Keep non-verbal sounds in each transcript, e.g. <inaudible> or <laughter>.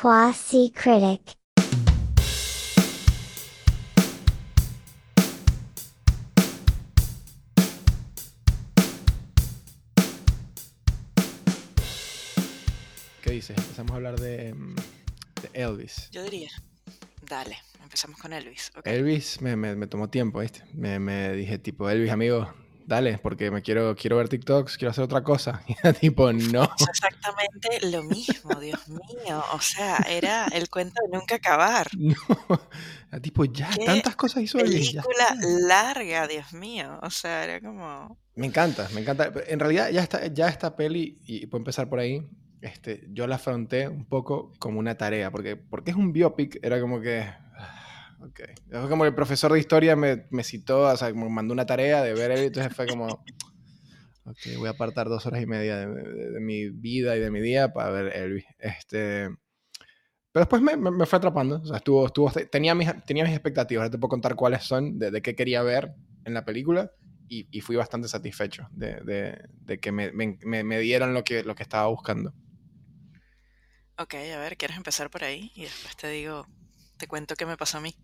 Quasi critic. ¿Qué dices? Empezamos a hablar de, mm, de Elvis. Yo diría, dale, empezamos con Elvis. Elvis me, me- me tomó tiempo, ¿viste? Me, me dije tipo, Elvis, amigo, dale, porque me quiero, quiero ver TikToks, quiero hacer otra cosa. Y <laughs> era tipo, no. Es exactamente lo mismo, Dios mío. O sea, era el cuento de nunca acabar. <laughs> No. Era tipo, ya, Qué tantas cosas hizo ya Película está. larga, Dios mío. O sea, era como... Me encanta, me encanta. En realidad, ya esta, ya esta peli, y puedo empezar por ahí, este, yo la afronté un poco como una tarea, porque, porque es un biopic, era como que... Ok. Fue como el profesor de historia me, me citó, o sea, como mandó una tarea de ver Elvis, entonces fue como... <laughs> Ok, voy a apartar dos horas y media de, de- de mi vida y de mi día para ver Elvis. Este... Pero después me, me- me fue atrapando, o sea, estuvo, estuvo, tenía, mis, tenía mis expectativas, ahora te puedo contar cuáles son, de, de qué quería ver en la película y, y fui bastante satisfecho de, que me, me- me- me dieron lo que, lo que estaba buscando. Ok, a ver, ¿quieres empezar por ahí? Y después te digo, te cuento qué me pasó a mí.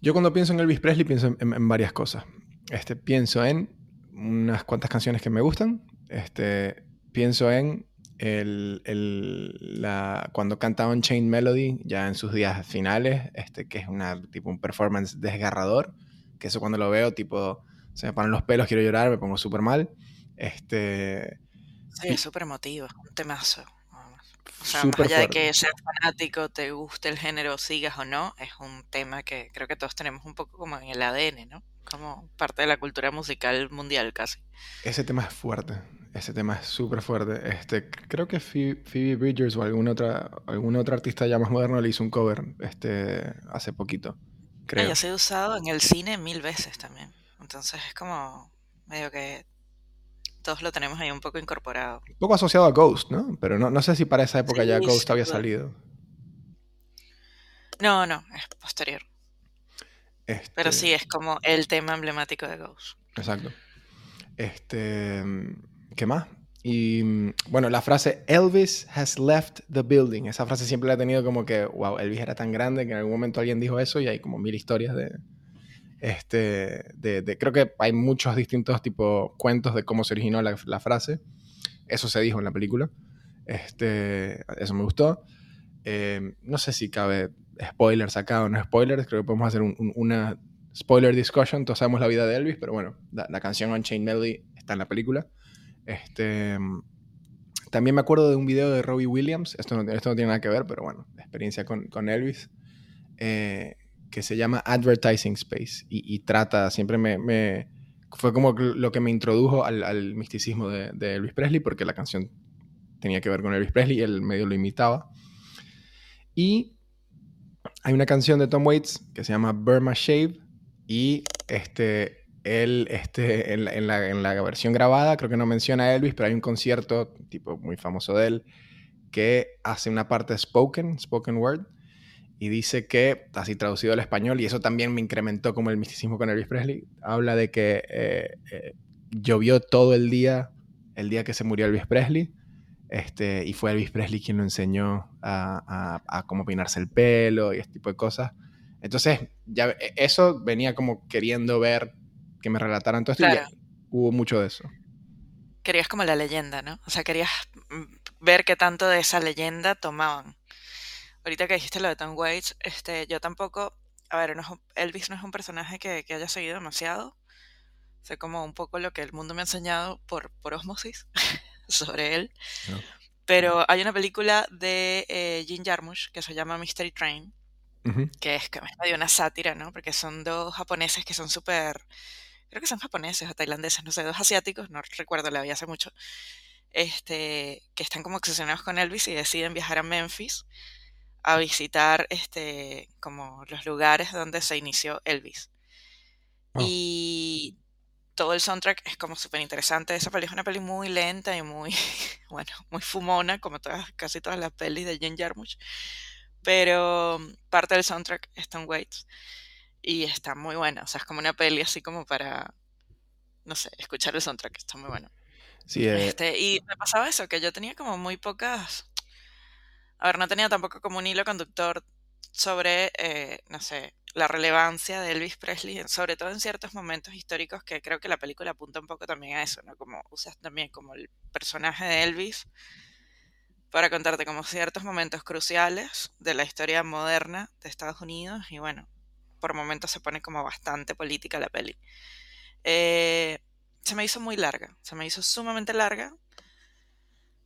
Yo cuando pienso en Elvis Presley pienso en, en- en varias cosas. Este, pienso en unas cuantas canciones que me gustan. Este, pienso en el, el- la, cuando cantaba en Chain Melody, ya en sus días finales, este, que es una, tipo, un performance desgarrador. Que eso cuando lo veo, tipo, se me paran los pelos, quiero llorar, me pongo súper mal. Este, Sí, es súper emotivo, un temazo. O sea, más allá de que seas fanático, te guste el género, sigas o no, es un tema que creo que todos tenemos un poco como en el ADN, ¿no? Como parte de la cultura musical mundial casi. Ese tema es fuerte. Ese tema es súper fuerte. Este, creo que Phoebe, Bridgers o alguna otra, algún otro artista ya más moderno le hizo un cover este, hace poquito. Ah, Creo. ya se ha usado en el cine mil veces también. Entonces es como medio que todos lo tenemos ahí un poco incorporado. Un poco asociado a Ghost, ¿no? Pero no, no sé si para esa época ya Ghost había salido. No, no, es posterior. Pero Este, sí, es como el tema emblemático de Ghost. Exacto. Este, ¿qué más? Y bueno, la frase Elvis has left the building. Esa frase siempre la he tenido como que, wow, Elvis era tan grande que en algún momento alguien dijo eso y hay como mil historias de, este, de, de- creo que hay muchos distintos tipo cuentos de cómo se originó la, la frase. Eso se dijo en la película. Este, eso me gustó. Eh, no sé si cabe spoilers acá o no spoilers. Creo que podemos hacer un- un- una spoiler discussion. Todos sabemos la vida de Elvis, pero bueno, la, la canción Unchained Melody está en la película. Este, también me acuerdo de un video de Robbie Williams. Esto no, esto no tiene nada que ver, pero bueno, experiencia con, con Elvis. eh, que se llama Advertising Space y, trata, siempre me, fue como lo que me introdujo al, misticismo de, de Elvis Presley, porque la canción tenía que ver con Elvis Presley y él medio lo imitaba. Y hay una canción de Tom Waits que se llama Burma Shave y este, él este, en, en la- en la versión grabada creo que no menciona a Elvis, pero hay un concierto tipo muy famoso de él que hace una parte spoken, spoken word, y dice que, así traducido al español, y eso también me incrementó como el misticismo con Elvis Presley, habla de que eh, eh, llovió todo el día, el día que se murió Elvis Presley, este, y fue Elvis Presley quien lo enseñó a, a- a cómo peinarse el pelo y este tipo de cosas. Entonces, ya e- eso venía como queriendo ver que me relataran todo esto y ya hubo mucho de eso. Querías como la leyenda, ¿no? O sea, querías mm, ver qué tanto de esa leyenda tomaban. Ahorita que dijiste lo de Tom Waits, este, yo tampoco, a ver, no es un- Elvis no es un personaje que, que haya seguido demasiado. Sé como un poco lo que el mundo me ha enseñado por, por osmosis <laughs> sobre él. ¿no? Pero hay una película de eh, Jim Jarmusch que se llama Mystery Train, que es, que medio una sátira, ¿no? Porque son dos japoneses que son súper, creo que son japoneses o tailandeses, no sé, dos asiáticos, no recuerdo, la vi hace mucho, este, que están como obsesionados con Elvis y deciden viajar a Memphis a visitar, este, como los lugares donde se inició Elvis. Oh. Y todo el soundtrack es como súper interesante. Esa peli es una peli muy lenta y muy, <laughs> bueno, muy fumona, como todas, casi todas las pelis de Jim Jarmusch. Pero mm, parte del soundtrack es Tom Waits y está muy buena. O sea, es como una peli así como para, no sé, escuchar el soundtrack. Está muy bueno. Sí, eh, Este, y me pasaba eso, que yo tenía como muy pocas, a ver, no tenía tampoco como un hilo conductor sobre, eh, no sé, la relevancia de Elvis Presley, sobre todo en ciertos momentos históricos que creo que la película apunta un poco también a eso, ¿no? Como usas también como el personaje de Elvis para contarte como ciertos momentos cruciales de la historia moderna de Estados Unidos y bueno, por momentos se pone como bastante política la peli. Eh, se me hizo muy larga, se me hizo sumamente larga.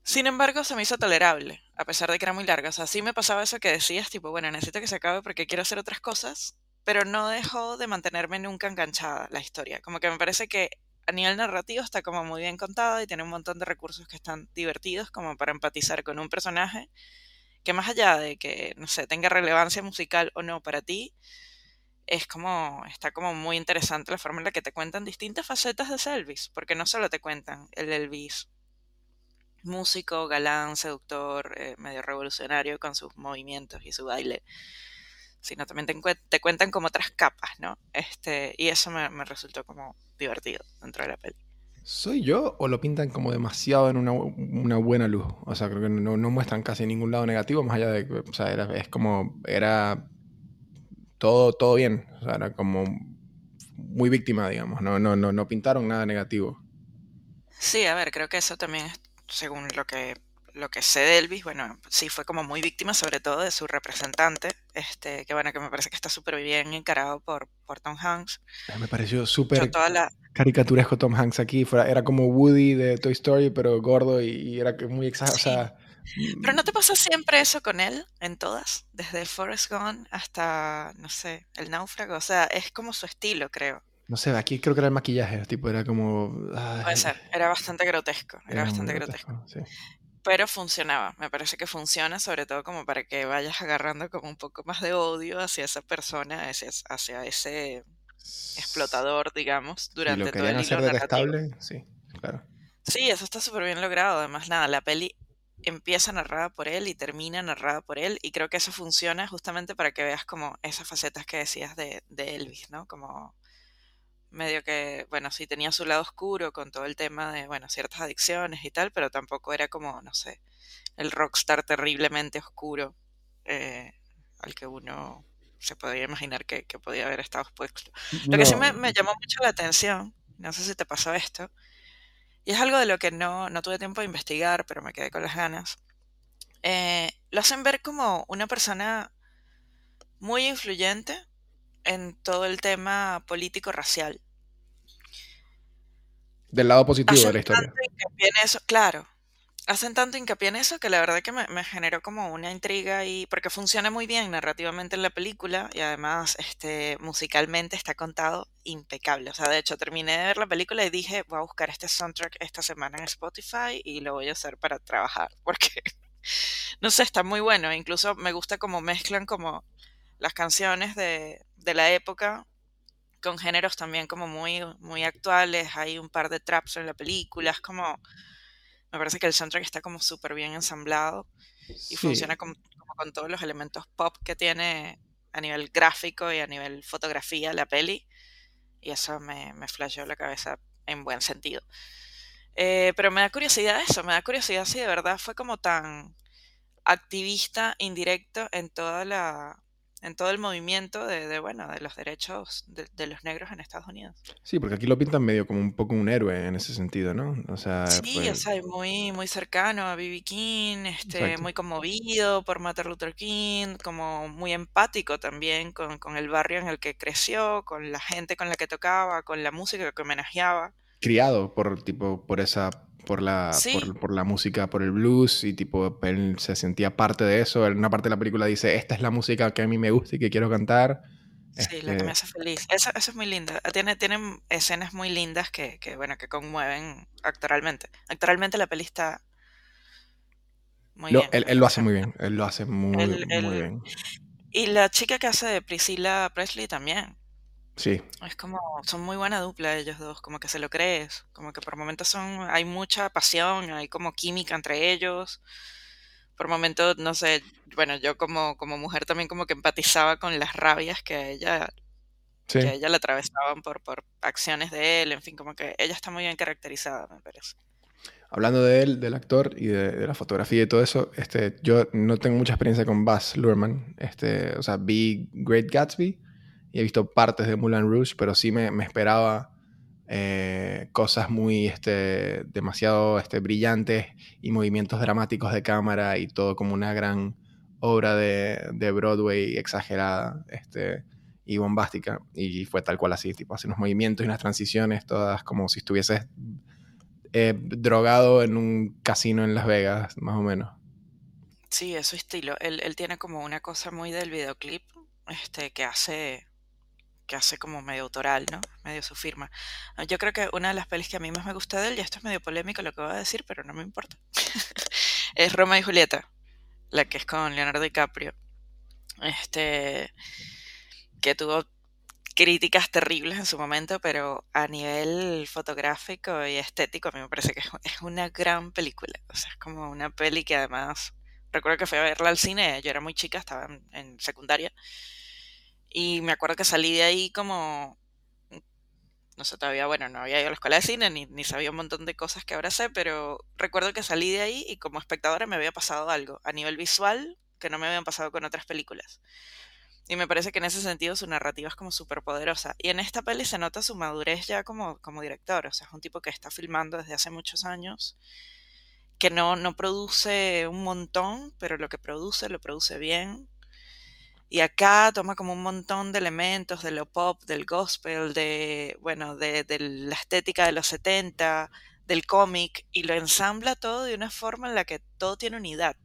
Sin embargo, se me hizo tolerable, a pesar de que era muy larga. O sea, sí me pasaba eso que decías, tipo, bueno, necesito que se acabe porque quiero hacer otras cosas, pero no dejó de mantenerme nunca enganchada la historia. Como que me parece que a nivel narrativo está como muy bien contada y tiene un montón de recursos que están divertidos como para empatizar con un personaje que más allá de que, no sé, tenga relevancia musical o no para ti, es como, está como muy interesante la forma en la que te cuentan distintas facetas de ese Elvis, porque no solo te cuentan el Elvis músico, galán, seductor, eh, medio revolucionario con sus movimientos y su baile, sino también te, cuentan como otras capas, ¿no? Este, y eso me, resultó como divertido dentro de la peli. ¿Soy yo o lo pintan como demasiado en una, buena luz? O sea, creo que no, muestran casi ningún lado negativo, más allá de que, o sea, era, es como, era todo, todo bien, o sea, era como muy víctima, digamos, no, no, no, no pintaron nada negativo. Sí, a ver, creo que eso también es según lo que lo que sé de Elvis, bueno, sí fue como muy víctima, sobre todo de su representante, este, que bueno, que me parece que está súper bien encarado por, por Tom Hanks. Me pareció súper caricaturesco Tom Hanks aquí, era como Woody de Toy Story, pero gordo y, era muy exagerado. pero no te pasa siempre eso con él, en todas, desde Forrest Gump hasta, no sé, El Náufrago, o sea, es como su estilo, creo. No sé, aquí creo que era el maquillaje, tipo, era como... Puede ser, era bastante grotesco, era, bastante grotesco. sí pero funcionaba. Me parece que funciona, sobre todo como para que vayas agarrando como un poco más de odio hacia esa persona, hacia, hacia ese explotador, digamos, durante todo el hilo narrativo. Sí, claro. Sí, eso está súper bien logrado. Además, nada, la peli empieza narrada por él y termina narrada por él, y creo que eso funciona justamente para que veas como esas facetas que decías de, de Elvis, ¿no? Como medio que, bueno, sí tenía su lado oscuro con todo el tema de, bueno, ciertas adicciones y tal, pero tampoco era como, no sé, el rockstar terriblemente oscuro eh, al que uno se podría imaginar que, podía haber estado expuesto. Lo que sí me, llamó mucho la atención, no sé si te pasó esto, y es algo de lo que no, no tuve tiempo de investigar, pero me quedé con las ganas. Eh, lo hacen ver como una persona muy influyente en todo el tema político-racial. Del lado positivo de la historia. eso, claro. Hacen tanto hincapié en eso que la verdad que me, generó como una intriga y porque funciona muy bien narrativamente en la película y además este musicalmente está contado impecable. O sea, de hecho terminé de ver la película y dije, voy a buscar este soundtrack esta semana en Spotify y lo voy a hacer para trabajar <laughs> porque no sé, está muy bueno. Incluso me gusta como mezclan como las canciones de, de la época con géneros también como muy, muy actuales. Hay un par de traps en la película. Es como. Me parece que el soundtrack está como súper bien ensamblado y funciona como, con todos los elementos pop que tiene a nivel gráfico y a nivel fotografía la peli. Y eso me, me flasheó la cabeza en buen sentido. Eh, pero me da curiosidad eso, me da curiosidad si de verdad fue como tan activista indirecto en toda la, en todo el movimiento de, bueno, de los derechos de, los negros en Estados Unidos. Sí, porque aquí lo pintan medio como un poco un héroe en ese sentido, ¿no? O sea, sí, o sea, muy, muy cercano a B.B. King, este, muy conmovido por Martin Luther King, como muy empático también con, con, el barrio en el que creció, con la gente con la que tocaba, con la música que homenajeaba. Criado por, tipo, por esa por la, por, la música, por el blues y tipo, él se sentía parte de eso. En una parte de la película dice, esta es la música que a mí me gusta y que quiero cantar. Sí, la que me este hace feliz. Eso, es muy lindo. Tiene, tienen escenas muy lindas que, que, bueno, que conmueven actoralmente. Actoralmente la peli está muy bien. Él, lo hace muy bien. Él lo hace muy, muy bien. Y la chica que hace de Priscilla Presley también. Sí. Es como, son muy buena dupla ellos dos, como que se lo crees, como que por momentos son, hay mucha pasión, hay como química entre ellos. Por momentos, no sé, bueno, yo como, como mujer también como que empatizaba con las rabias que a ella, que a ella le atravesaban por, por acciones de él, en fin, como que ella está muy bien caracterizada, me parece. hablando de él, del actor y de, la fotografía y todo eso, este, yo no tengo mucha experiencia con Baz Luhrmann. Este, o sea, vi Great Gatsby y he visto partes de Moulin Rouge, pero sí me, me esperaba eh, cosas muy este, demasiado este, brillantes y movimientos dramáticos de cámara y todo como una gran obra de, de Broadway exagerada este, y bombástica. Y fue tal cual así, tipo, hace unos movimientos y unas transiciones, todas como si estuvieses eh, drogado en un casino en Las Vegas, más o menos. Sí, es su estilo. Él, él tiene como una cosa muy del videoclip este, que hace que hace como medio autoral, ¿no? Medio su firma. Ah, yo creo que una de las pelis que a mí más me gusta de él, y esto es medio polémico lo que voy a decir, pero no me importa, <laughs> es Roma y Julieta, la que es con Leonardo DiCaprio. Este, que tuvo críticas terribles en su momento, pero a nivel fotográfico y estético a mí me parece que es una gran película. O sea, es como una peli que además, recuerdo que fui a verla al cine, yo era muy chica, estaba en secundaria, y me acuerdo que salí de ahí como, no sé, todavía, bueno, no había ido a la escuela de cine ni, ni sabía un montón de cosas que ahora sé, pero recuerdo que salí de ahí y como espectadora me había pasado algo a nivel visual que no me habían pasado con otras películas. Y me parece que en ese sentido su narrativa es como súper poderosa. Y en esta peli se nota su madurez ya como, como director. O sea, es un tipo que está filmando desde hace muchos años, que no, no produce un montón, pero lo que produce lo produce bien. Y acá toma como un montón de elementos de lo pop, del gospel, de, bueno, de, la estética de los 70, del cómic, y lo ensambla todo de una forma en la que todo tiene unidad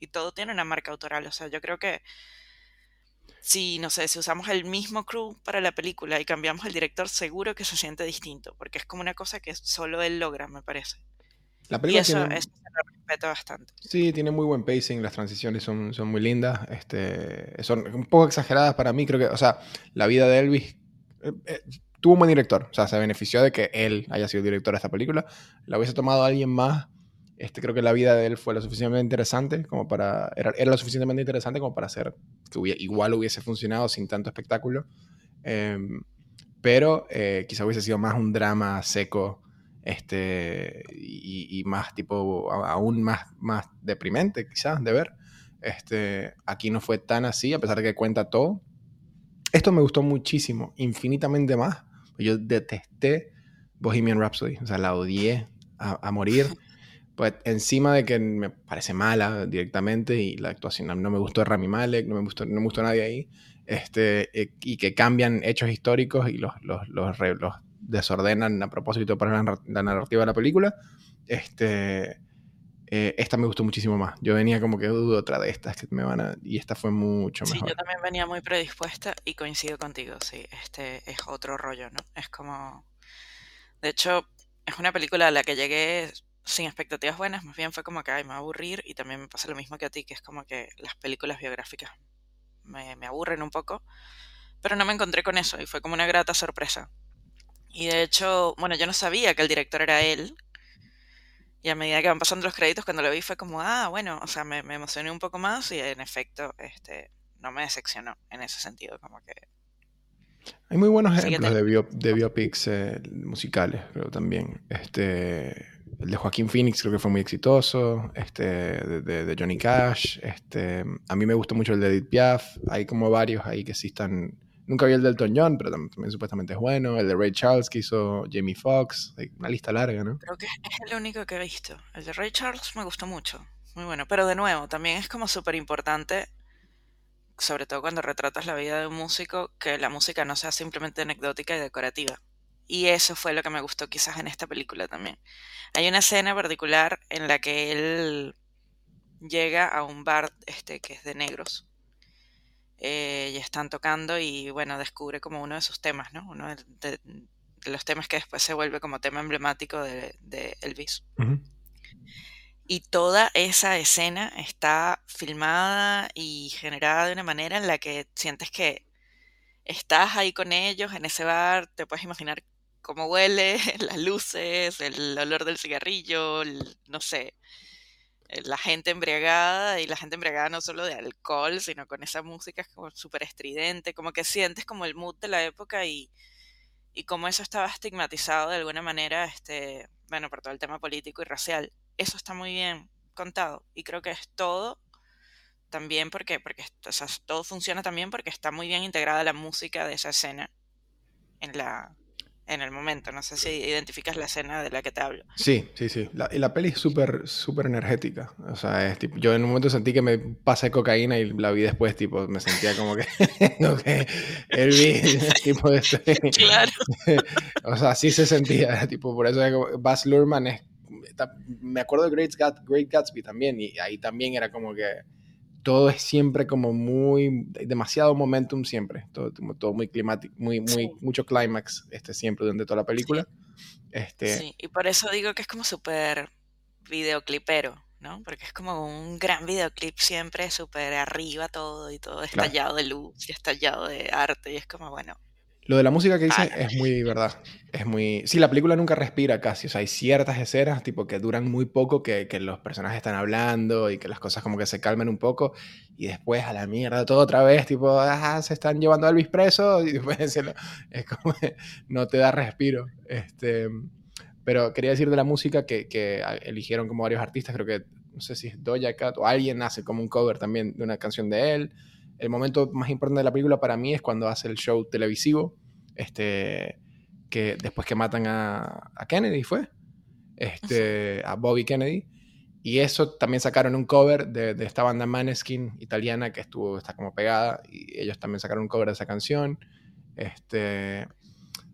y todo tiene una marca autoral. O sea, yo creo que si, no sé, si usamos el mismo crew para la película y cambiamos el director, seguro que se siente distinto, porque es como una cosa que solo él logra, me parece. La película y eso, eso lo respeto bastante. Sí, tiene muy buen pacing, las transiciones son, son muy lindas, este, son un poco exageradas para mí, creo que, o sea, la vida de Elvis eh, eh, tuvo un buen director, o sea, se benefició de que él haya sido director de esta película, la hubiese tomado alguien más, este, creo que la vida de él fue lo suficientemente interesante como para, era, era lo suficientemente interesante como para hacer que igual hubiese funcionado sin tanto espectáculo, em, pero eh, quizá hubiese sido más un drama seco este, y, más tipo, aún más, más deprimente quizás de ver. Este, aquí no fue tan así, a pesar de que cuenta todo. Esto me gustó muchísimo, infinitamente más. Yo detesté Bohemian Rhapsody, o sea, la odié a, morir. <laughs> Pues encima de que me parece mala directamente y la actuación no me gustó Rami Malek, no me gustó, no me gustó nadie ahí, este, eh, y que cambian hechos históricos y los, los, los, los desordenan a propósito para la, narrativa de la película. Este, eh, esta me gustó muchísimo más. Yo venía como que dudo otra de estas que me van a... Y esta fue mucho mejor. Sí, yo también venía muy predispuesta y coincido contigo, sí. Este es otro rollo, ¿no? Es como... De hecho, es una película a la que llegué sin expectativas buenas, más bien fue como que, ay, me va a aburrir y también me pasa lo mismo que a ti, que es como que las películas biográficas me, me aburren un poco, pero no me encontré con eso y fue como una grata sorpresa. Y de hecho, bueno, yo no sabía que el director era él. Y a medida que van pasando los créditos, cuando lo vi fue como, ah, bueno, o sea, me, emocioné un poco más y en efecto, este, no me decepcionó en ese sentido, como que... Hay muy buenos ejemplos de, de biopics eh, musicales, creo también. Este, el de Joaquín Phoenix creo que fue muy exitoso, este, de, de, Johnny Cash, este, a mí me gustó mucho el de Edith Piaf, hay como varios ahí que sí están Nunca vi el de Elton John, pero también, supuestamente es bueno. El de Ray Charles que hizo Jamie Foxx. Una lista larga, ¿no? Creo que es el único que he visto. El de Ray Charles me gustó mucho. Muy bueno. Pero de nuevo, también es como súper importante, sobre todo cuando retratas la vida de un músico, que la música no sea simplemente anecdótica y decorativa. Y eso fue lo que me gustó quizás en esta película también. Hay una escena particular en la que él llega a un bar este que es de negros eh, y están tocando y bueno, descubre como uno de sus temas, ¿no? Uno de, los temas que después se vuelve como tema emblemático de, Elvis. Y toda esa escena está filmada y generada de una manera en la que sientes que estás ahí con ellos en ese bar, te puedes imaginar cómo huele, <laughs> las luces, el olor del cigarrillo, no sé, la gente embriagada y la gente embriagada no solo de alcohol, sino con esa música súper estridente, como que sientes como el mood de la época y, y como eso estaba estigmatizado de alguna manera, este, bueno, por todo el tema político y racial. Eso está muy bien contado y creo que es todo también porque, porque o sea, todo funciona también porque está muy bien integrada la música de esa escena en la, en el momento. No sé si identificas la escena de la que te hablo. Sí, sí, sí. La, y la peli es súper, súper energética. O sea, es tipo, yo en un momento sentí que me pasé cocaína y la vi después, tipo, me sentía como que, <laughs> okay, el vi, <laughs> tipo, de este, Claro. <laughs> o sea, así se sentía, tipo, por eso es como, Baz Luhrmann es, me acuerdo de Great, Great Gatsby también, y ahí también era como que todo es siempre como muy, demasiado momentum siempre, todo, todo muy climático, muy, muy, mucho clímax este, siempre durante toda la película. Este... Sí, y por eso digo que es como súper videoclipero, ¿no? Porque es como un gran videoclip siempre, súper arriba todo y todo estallado de luz y estallado de arte y es como, bueno, lo de la música que dice es muy verdad. Es muy. Sí, la película nunca respira casi. O sea, hay ciertas escenas tipo que duran muy poco, que, que, los personajes están hablando y que las cosas como que se calmen un poco. Y después a la mierda todo otra vez, tipo, ah, se están llevando a Elvis preso. <laughs> Y después es como no te da respiro. Este, pero quería decir de la música que, que eligieron como varios artistas. Creo que, no sé si es Doja Cat o alguien hace como un cover también de una canción de él el momento más importante de la película para mí es cuando hace el show televisivo, este, que después que matan a, Kennedy, ¿fue? Este, a Bobby Kennedy. Y eso también sacaron un cover de, esta banda Maneskin italiana que estuvo, está como pegada, y ellos también sacaron un cover de esa canción. Este,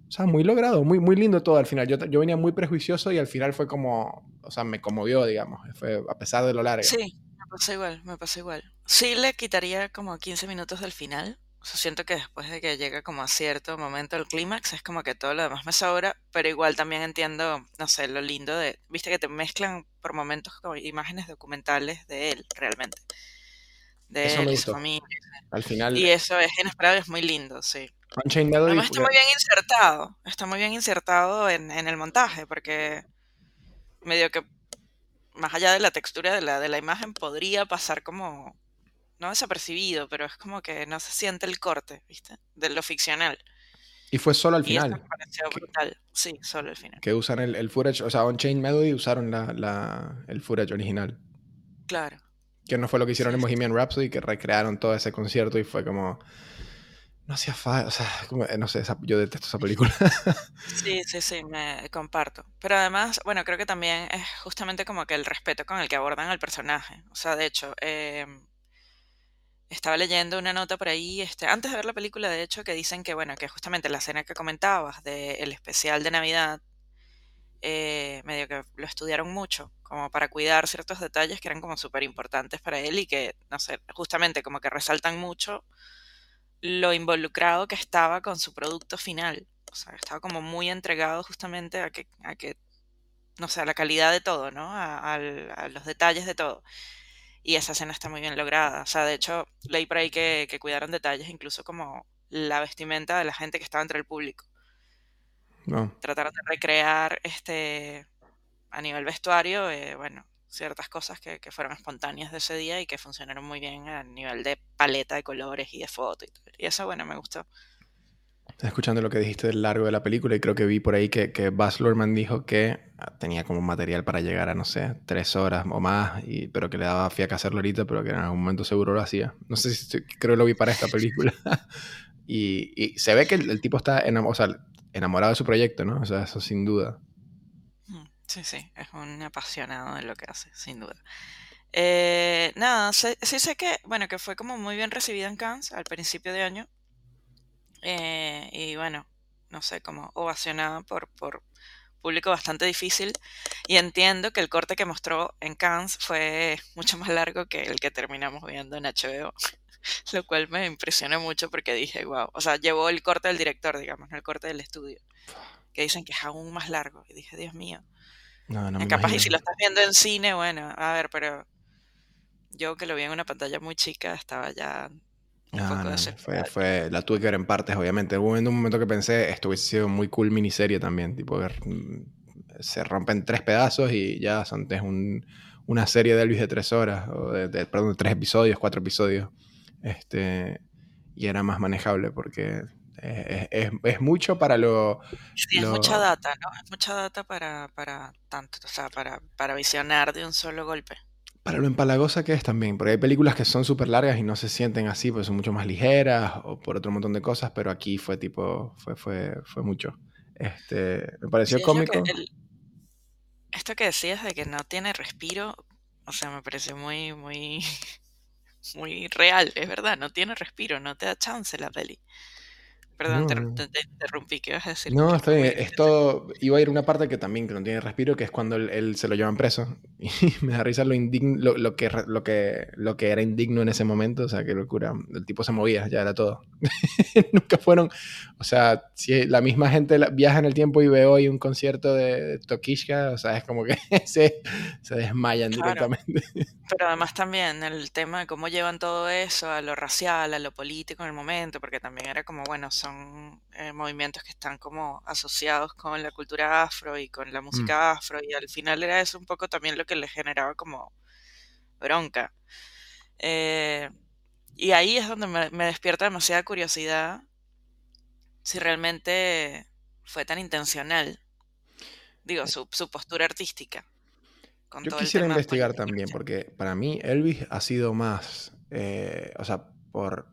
o sea, muy logrado, muy, muy lindo todo al final. Yo, yo venía muy prejuicioso y al final fue como, o sea, me conmovió, digamos, fue a pesar de lo largo. Sí, me pasa igual, me pasa igual. Sí le quitaría como 15 minutos del final. O sea, siento que después de que llega como a cierto momento el clímax, es como que todo lo demás me sobra, pero igual también entiendo, no sé, lo lindo de, viste que te mezclan por momentos como imágenes documentales de él, realmente. De Eso él gustó. familia. Al final, Y eso es inesperado y es muy lindo, sí. Además está muy bien insertado, está muy bien insertado en, en el montaje, porque medio que más allá de la textura de la, de la imagen podría pasar como, no desapercibido, pero es como que no se siente el corte, ¿viste? De lo ficcional. y fue solo al Y final me pareció brutal. Sí, solo el final. que usan el, el footage, o sea, Unchained Melody usaron la, la- el footage original. Claro. Que no fue lo que hicieron Sí, en. Bohemian Rhapsody, que recrearon todo ese concierto y fue como. No hacía falta, o sea, como- eh, no sé, esa- yo detesto esa película. <laughs> Sí, sí, sí, me comparto. Pero además, bueno, creo que también es justamente como que el respeto con el que abordan al personaje. O sea, de hecho, eh, estaba leyendo una nota por ahí, este, antes de ver la película, de hecho, que dicen que, bueno, que justamente la escena que comentabas del especial de Navidad, eh, medio que lo estudiaron mucho, como para cuidar ciertos detalles que eran como súper importantes para él y que, no sé, justamente como que resaltan mucho lo involucrado que estaba con su producto final. O sea, estaba como muy entregado justamente a que, a que no sé, a la calidad de todo, ¿no? A, a los detalles de todo. Y esa escena está muy bien lograda. O sea, de hecho, leí por ahí que, que cuidaron detalles, incluso como la vestimenta de la gente que estaba entre el público. No. Trataron de recrear este a nivel vestuario, eh, bueno, ciertas cosas que, que fueron espontáneas de ese día y que funcionaron muy bien a nivel de paleta de colores y de foto y. Y eso, bueno, me gustó. Escuchando lo que dijiste del largo de la película y creo que vi por ahí que, que Baz Luhrmann dijo que tenía como material para llegar a, no sé, tres horas o más, y, pero que le daba fiaca hacerlo ahorita, pero que en algún momento seguro lo hacía. No sé si creo que lo vi para esta película. <laughs> y, se ve que el, tipo está enam- o sea, enamorado de su proyecto, ¿no? O sea, eso sin duda. Mm, Sí, sí, es un apasionado de lo que hace, sin duda. Eh, nada, sé- sí sé que, bueno, que fue como muy bien recibida en Cannes al principio de año. Eh, y bueno, no sé, como ovacionada por, por público bastante difícil. Y entiendo que el corte que mostró en Cannes fue mucho más largo que el que terminamos viendo en HBO. <laughs> Lo cual me impresionó mucho porque dije, wow, o sea, llevó el corte del director, digamos, no el corte del estudio. Que dicen que es aún más largo. Y dije, Dios mío. No, no me Eh, Capaz y si lo estás viendo en cine, bueno, a ver, pero yo que lo vi en una pantalla muy chica estaba ya un No, poco no, no, fue, fue, la tuve que ver en partes, obviamente. Hubo un momento que pensé, esto hubiese sido muy cool miniserie también, tipo, ver, mm, se rompen tres pedazos y ya son es un, una serie de Elvis de tres horas, o de, de- perdón, de tres episodios, cuatro episodios, este, y era más manejable porque Es, es- es mucho para lo... Sí, es lo- mucha data, ¿no? Es mucha data para, para tanto, o sea, para, para visionar de un solo golpe. Para lo empalagosa que es también, porque hay películas que son súper largas y no se sienten así, pues son mucho más ligeras o por otro montón de cosas, pero aquí fue tipo, fue, fue, fue mucho. Este, me pareció Sí, que cómico. el- esto que decías de que no tiene respiro, o sea, me pareció muy, muy, <laughs> muy real, es verdad, no tiene respiro, no te da chance la peli. Perdón, No, te, no. te- te interrumpí, ¿qué vas a decir? No, está bien. muy Es todo. Iba a ir una parte que también que no tiene respiro, que es cuando él, él se lo llevan preso. <laughs> Y me da risa lo indigno, lo, lo que, lo, que, lo que era indigno en ese momento. O sea, qué locura. El tipo se movía, ya era todo. <laughs> Nunca fueron. O sea, si la misma gente viaja en el tiempo y ve hoy un concierto de, Tokishka, o sea, es como que <laughs> se, se desmayan Claro. directamente. Pero además también el tema de cómo llevan todo eso a lo racial, a lo político en el momento, porque también era como, bueno, son eh, movimientos que están como asociados con la cultura afro y con la música afro, y al final era eso un poco también lo que le generaba como bronca. Eh, y ahí es donde me, me despierta demasiada curiosidad si realmente fue tan intencional, digo, su, su postura artística. Con Yo todo el quisiera tema investigar también, porque para mí Elvis ha sido más, eh, o sea, por...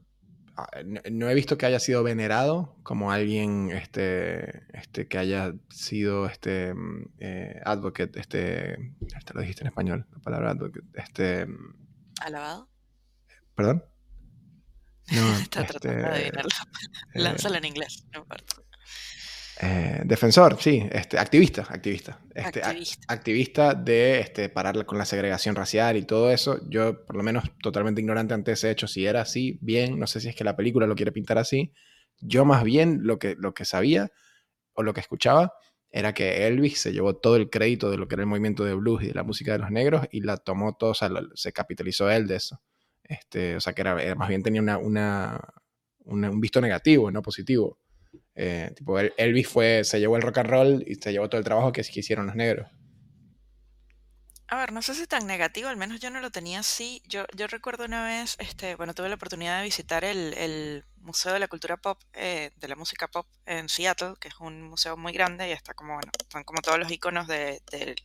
ah, No, no he visto que haya sido venerado como alguien este, este, que haya sido este, mm, eh, advocate, este, este lo dijiste en español, la palabra advocate, este, mm, ¿Alabado? ¿perdón? No, <laughs> Está tratando de este, adivinarlo. eh, Lánzalo en inglés, no importa. eh, defensor, sí, este, activista, activista, este, a- Activista. activista de este, parar con la segregación racial y todo eso. Yo, por lo menos, totalmente ignorante ante ese hecho, si era así, bien, no sé si es que la película lo quiere pintar así. Yo más bien lo que, lo que sabía o lo que escuchaba era que Elvis se llevó todo el crédito de lo que era el movimiento de blues y de la música de los negros y la tomó todo, o sea, lo- se capitalizó él de eso. Este, o sea, que era, más bien tenía una, un visto negativo, no positivo. Eh, tipo, El- Elvis fue, se llevó el rock and roll y se llevó todo el trabajo que, que hicieron los negros. A ver, no sé si tan negativo, al menos yo no lo tenía así. Yo, yo recuerdo una vez, este, bueno, tuve la oportunidad de visitar el, el Museo de la Cultura Pop, eh, de la música pop en Seattle, que es un museo muy grande y está como, bueno, están como todos los iconos de, de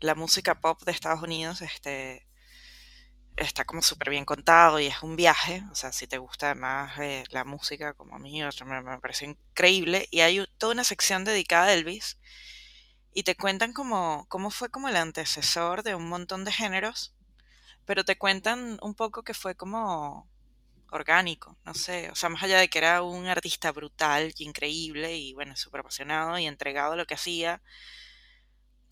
la música pop de Estados Unidos, este, está como súper bien contado y es un viaje, o sea, si te gusta además eh, la música como a mí, me, me pareció increíble. Y hay toda una sección dedicada a Elvis y te cuentan como cómo fue como el antecesor de un montón de géneros, pero te cuentan un poco que fue como orgánico, no sé, o sea, más allá de que era un artista brutal y increíble y bueno, súper apasionado y entregado a lo que hacía,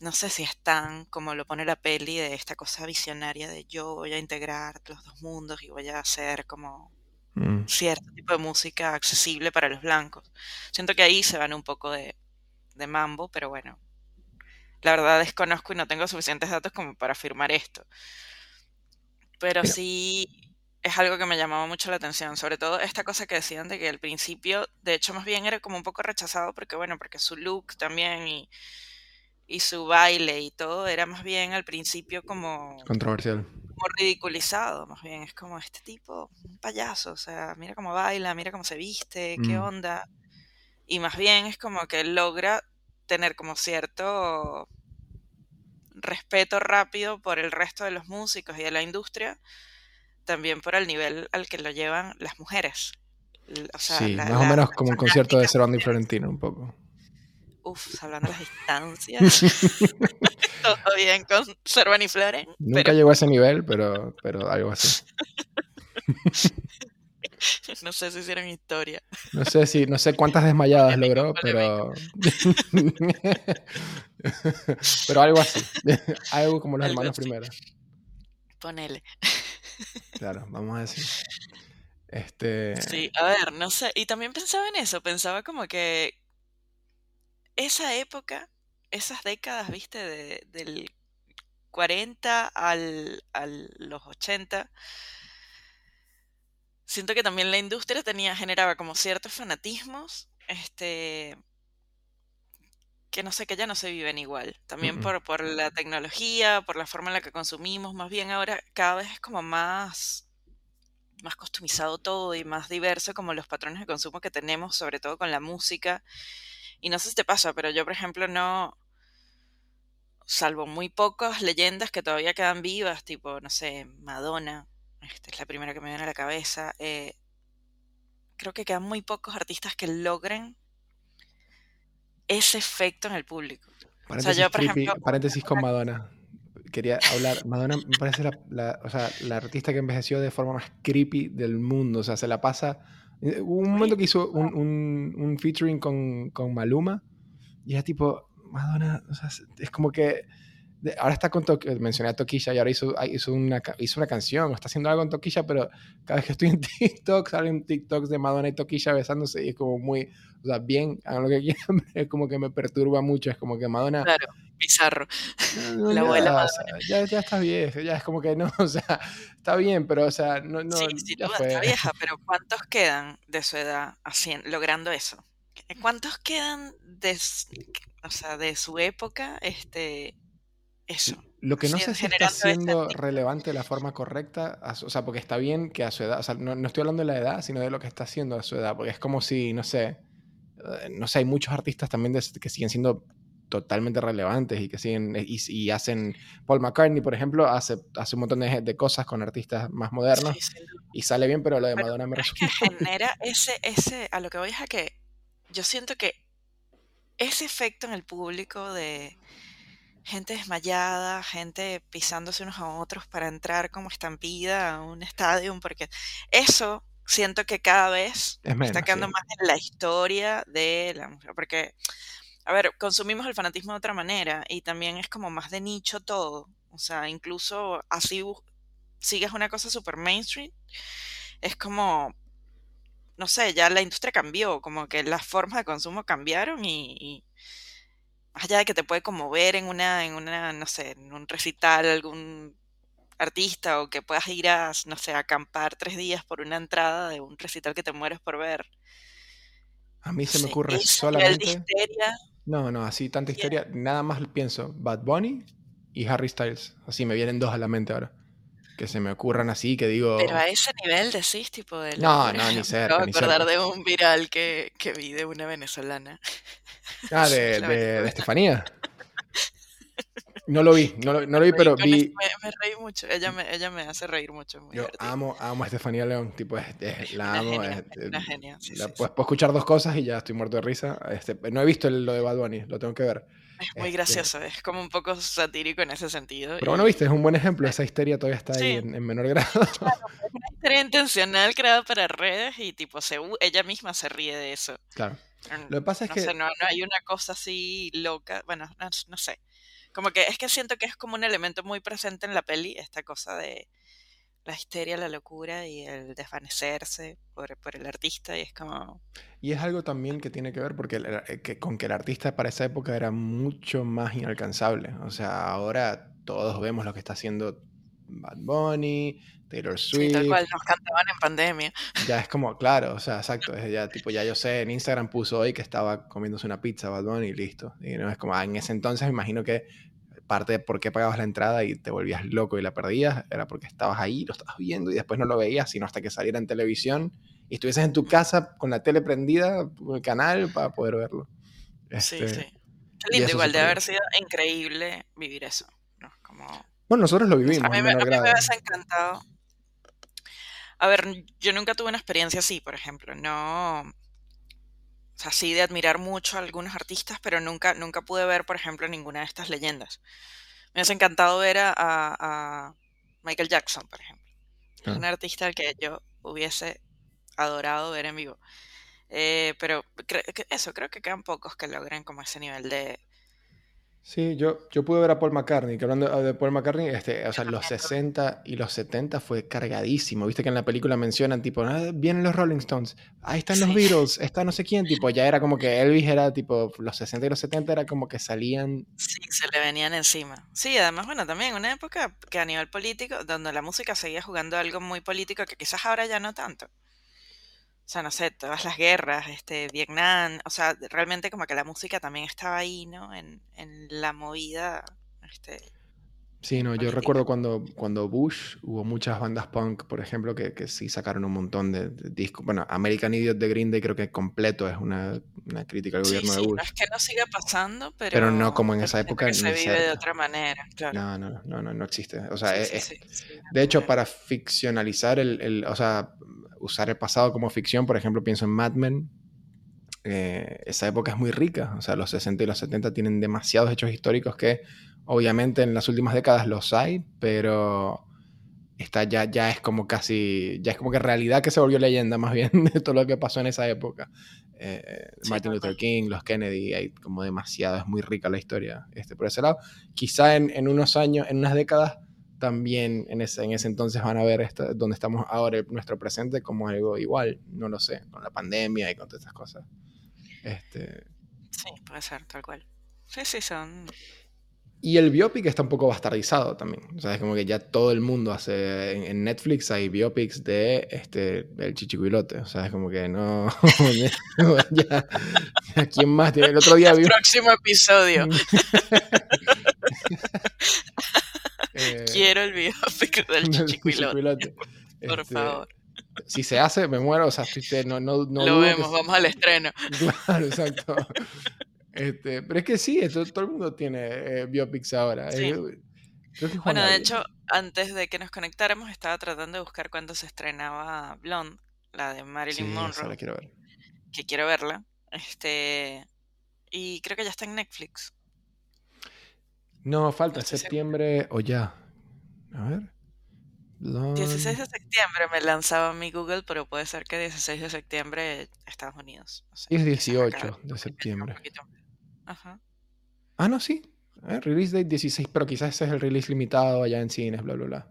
no sé si es tan como lo pone la peli de esta cosa visionaria de yo voy a integrar los dos mundos y voy a hacer como Mm. cierto tipo de música accesible para los blancos. Siento que ahí se van un poco de, de mambo, pero bueno, la verdad desconozco y no tengo suficientes datos como para afirmar esto. Pero Mira. sí es algo que me llamaba mucho la atención, sobre todo esta cosa que decían de que al principio, de hecho más bien era como un poco rechazado porque bueno, porque su look también y, y su baile y todo era más bien al principio como Controversial. como ridiculizado, más bien. Es como este tipo, un payaso, o sea, mira cómo baila, mira cómo se viste, qué Mm. onda. Y más bien es como que logra tener como cierto respeto rápido por el resto de los músicos y de la industria, también por el nivel al que lo llevan las mujeres. L- O sea, Sí, la- más o menos como un concierto de Cervando y. Florentino, un poco. Uf, hablando de las distancias. <laughs> Todo bien con Servan y Floren, Nunca pero llegó a ese nivel, pero, pero algo así. <laughs> no sé si hicieron historia. No sé si, no sé cuántas desmayadas logró, pero. <laughs> pero algo así. algo como los Algo hermanos así. primero. Ponele. Claro, vamos a decir. Este. Sí, a ver, no sé. Y también pensaba en eso, pensaba como que esa época, esas décadas, viste, de, del 40 al, a los 80, siento que también la industria tenía, generaba como ciertos fanatismos, este, que no sé, que ya no se viven igual. También por, por la tecnología, por la forma en la que consumimos, más bien ahora cada vez es como más más customizado todo y más diverso como los patrones de consumo que tenemos, sobre todo con la música. Y no sé si te pasa, pero yo, por ejemplo, no, salvo muy pocas leyendas que todavía quedan vivas, tipo, no sé, Madonna, esta es la primera que me viene a la cabeza, eh, creo que quedan muy pocos artistas que logren ese efecto en el público. Paréntesis, o sea, yo, por creepy- ejemplo, paréntesis con <laughs> Madonna. Quería hablar. Madonna me parece la, la- o sea, la artista que envejeció de forma más creepy del mundo. O sea, se la pasa. Eh, Hubo un momento que hizo un, un, un featuring con, con Maluma y era tipo, Madonna, o sea, es- como que. ahora está con Toquilla, mencioné a Toquilla y ahora hizo, ah, hizo, una, hizo una canción, está haciendo algo con Toquilla, pero cada vez que estoy en <laughs> TikTok salen TikToks de Madonna y Toquilla besándose y es como muy, o sea, bien, hagan lo que <laughs> quieran, es como que me perturba mucho, es como que Madonna claro, bizarro. no, La ya, abuela ya, ya está viejo, ya es como que no, <laughs> o sea, está bien, pero o sea, no, no, sí, sin duda fue. está vieja, pero ¿cuántos quedan de su edad haciendo, logrando eso? ¿Cuántos quedan de, o sea, de su época, este, eso? Lo que no Sí, sé si está siendo relevante de la forma correcta, o sea, porque está bien que a su edad, o sea, no, no estoy hablando de la edad, sino de lo que está haciendo a su edad, porque es como si, no sé, eh, no sé, hay muchos artistas también de- que siguen siendo totalmente relevantes y que siguen y, y hacen, Paul McCartney, por ejemplo, hace, hace un montón de, de cosas con artistas más modernos Sí, y sale bien, pero lo de Pero, Madonna me pero es que resulta... <laughs> genera ese, ese, a lo que voy es a que yo siento que ese efecto en el público de gente desmayada, gente pisándose unos a otros para entrar como estampida a un estadio, porque eso siento que cada vez Es está quedando sí. más en la historia de la música, porque, a ver, consumimos el fanatismo de otra manera y también es como más de nicho todo, o sea, incluso así sigues una cosa super mainstream, es como, no sé, ya la industria cambió, como que las formas de consumo cambiaron y, y más allá de que te puede conmover en una, en una, no sé, en un recital, algún artista o que puedas ir a, no sé, a acampar tres días por una entrada de un recital que te mueres por ver. A mí se me ocurre solamente... No, no, así tanta historia. Nada más pienso Bad Bunny y Harry Styles. Así me vienen dos a la mente ahora. Que se me ocurran así, que digo. pero a ese nivel decís, tipo de No, no, ni <laughs> Me cerca, de ni acordar cerca. de un viral que, que vi de una venezolana. Ah, <laughs> de, de, de. Estefanía. <laughs> No lo vi, no lo, no lo vi, pero vi. me, me reí mucho. Ella me, ella me hace reír mucho, es muy Yo divertido. amo, amo a Estefanía León. Tipo, es- es- <laughs> la amo. genia, es- una eh, genia, sí, la- sí, sí. pues, puedo escuchar dos cosas y ya estoy muerto de risa. Este, no he visto el- lo de Bad Bunny, lo tengo que ver. Es muy Este, gracioso, es como un poco satírico en ese sentido. pero bueno, viste, es un buen ejemplo. Esa histeria todavía está ahí en, en menor grado. <laughs> claro, es una historia intencional creada para redes y tipo se, ella misma se ríe de eso. Claro. Lo que pasa es No sé, que no, no hay una cosa así loca, bueno, no, no sé. Como que es que siento que es como un elemento muy presente en la peli, esta cosa de la histeria, la locura y el desvanecerse por, el artista y es como... Y es algo también que tiene que ver porque eh, con que el artista para esa época era mucho más inalcanzable. O sea, ahora todos vemos lo que está haciendo Bad Bunny, Taylor Sí, tal cual, Swift. nos cantaban en pandemia. Ya es como, claro, o sea, <laughs> exacto. Es ya tipo, ya yo sé, en Instagram puso hoy que estaba comiéndose una pizza Bad Bunny y listo. Y no es como, ah, en ese entonces me imagino que parte de por qué pagabas la entrada y te volvías loco y la perdías era porque estabas ahí, lo estabas viendo y después no lo veías, sino hasta que saliera en televisión y estuvieses en tu casa con la tele prendida, el canal, para poder verlo. Sí, Este, sí. Y lindo igual, de haber sido increíble vivir eso. ¿no? Como, Bueno, nosotros lo sé, a vivimos mí, me, a mí me hubiese encantado. A ver, yo nunca tuve una experiencia así, por ejemplo. No, o sea, sí de admirar mucho a algunos artistas, pero nunca, nunca pude ver, por ejemplo, ninguna de estas leyendas. Me hubiese encantado ver a, a- Michael Jackson, por ejemplo. Es Claro. un artista al que yo hubiese adorado ver en vivo. Eh, pero cre- eso, creo que quedan pocos que logren como ese nivel de... Sí, yo, yo pude ver a Paul McCartney, que hablando de Paul McCartney, este, o sea, los también, 60 y los 70 fue cargadísimo. Viste que en la película mencionan, tipo, "Ah, vienen los Rolling Stones, ahí están los Sí. Beatles, <laughs> está no sé quién, tipo, ya era como que Elvis era, tipo, los 60 y los 70 era como que salían, Sí, se le venían encima. Sí, además, bueno, también una época que a nivel político, donde la música seguía jugando algo muy político que quizás ahora ya no tanto. O sea, no sé, todas las guerras, este, Vietnam, o sea, realmente como que la música también estaba ahí, ¿no? En, en la movida, este, Sí, no, yo recuerdo cuando, cuando Bush hubo muchas bandas punk, por ejemplo, que, que sí sacaron un montón de, de discos. Bueno, American Idiot de Green Day creo que completo es una, una crítica al Sí, gobierno de Bush. no es que no siga pasando, pero, Pero no como en esa época que se vive de otra manera, claro. No, no, no, no, no existe. O sea, Sí, es- sí, de hecho, para ficcionalizar el, el- o sea, usar el pasado como ficción, por ejemplo, pienso en Mad Men. eh, esa época es muy rica. O sea, los 60 y los 70 tienen demasiados hechos históricos que, obviamente, en las últimas décadas los hay, pero está ya, ya es como casi, ya es como que realidad que se volvió leyenda más bien <laughs> de todo lo que pasó en esa época. Eh, Sí, Martin Luther. King, los Kennedy, hay como demasiado, es muy rica la historia este, por ese lado. Quizá en, en unos años, en unas décadas, también en ese, en ese entonces van a ver esta- donde estamos ahora, el- nuestro presente, como algo igual, no lo sé, con la pandemia y con todas estas cosas. Este, Sí, puede ser, tal cual. Sí, sí, son... y el biopic está un poco bastardizado también. O sea, es como que ya todo el mundo hace. En, en Netflix hay biopics de este del chichicuilote. O sea, es como que no. <laughs> ya, ya, ¿Quién más tiene? El otro día vi. <laughs> Próximo episodio. <laughs> Quiero el biopic <laughs> del chichicuilote. <laughs> Por Este, favor. Si se hace, me muero. O sea, no, no, no Lo que vemos, vamos al estreno. <laughs> Claro, exacto. Este, pero es que sí, esto- todo el mundo tiene eh, biopics ahora. Sí. Eh, creo que Juan Bueno, de hecho, antes de que nos conectáramos, estaba tratando de buscar cuándo se estrenaba Blonde, la de Sí, Marilyn Monroe, la quiero ver. que quiero verla. Este. Y creo que ya está en Netflix. No, falta No septiembre o ya. A ver. 16 Blonde. de septiembre me lanzaba mi Google, pero puede ser que 16 de septiembre Estados Unidos. No sé, Es quizás acá 18 de septiembre. Ajá. Ah, no, sí. Eh, release date 16, pero quizás ese es el release limitado allá en cines, bla, bla, bla.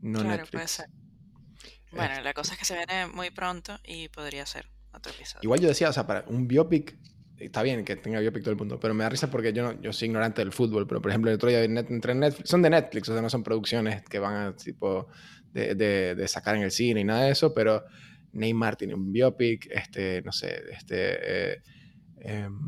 No Claro, Netflix. puede ser. Bueno, Este, la cosa es que se viene muy pronto y podría ser otro episodio. Igual yo decía, o sea, para un biopic, está bien que tenga biopic todo el mundo, pero me da risa porque yo, no, yo soy ignorante del fútbol, pero por ejemplo, el otro día entré en Netflix, son de Netflix, o sea, no son producciones que van a, tipo, de, de- de sacar en el cine y nada de eso, pero Neymar tiene un biopic, este, no sé, este, eh, em,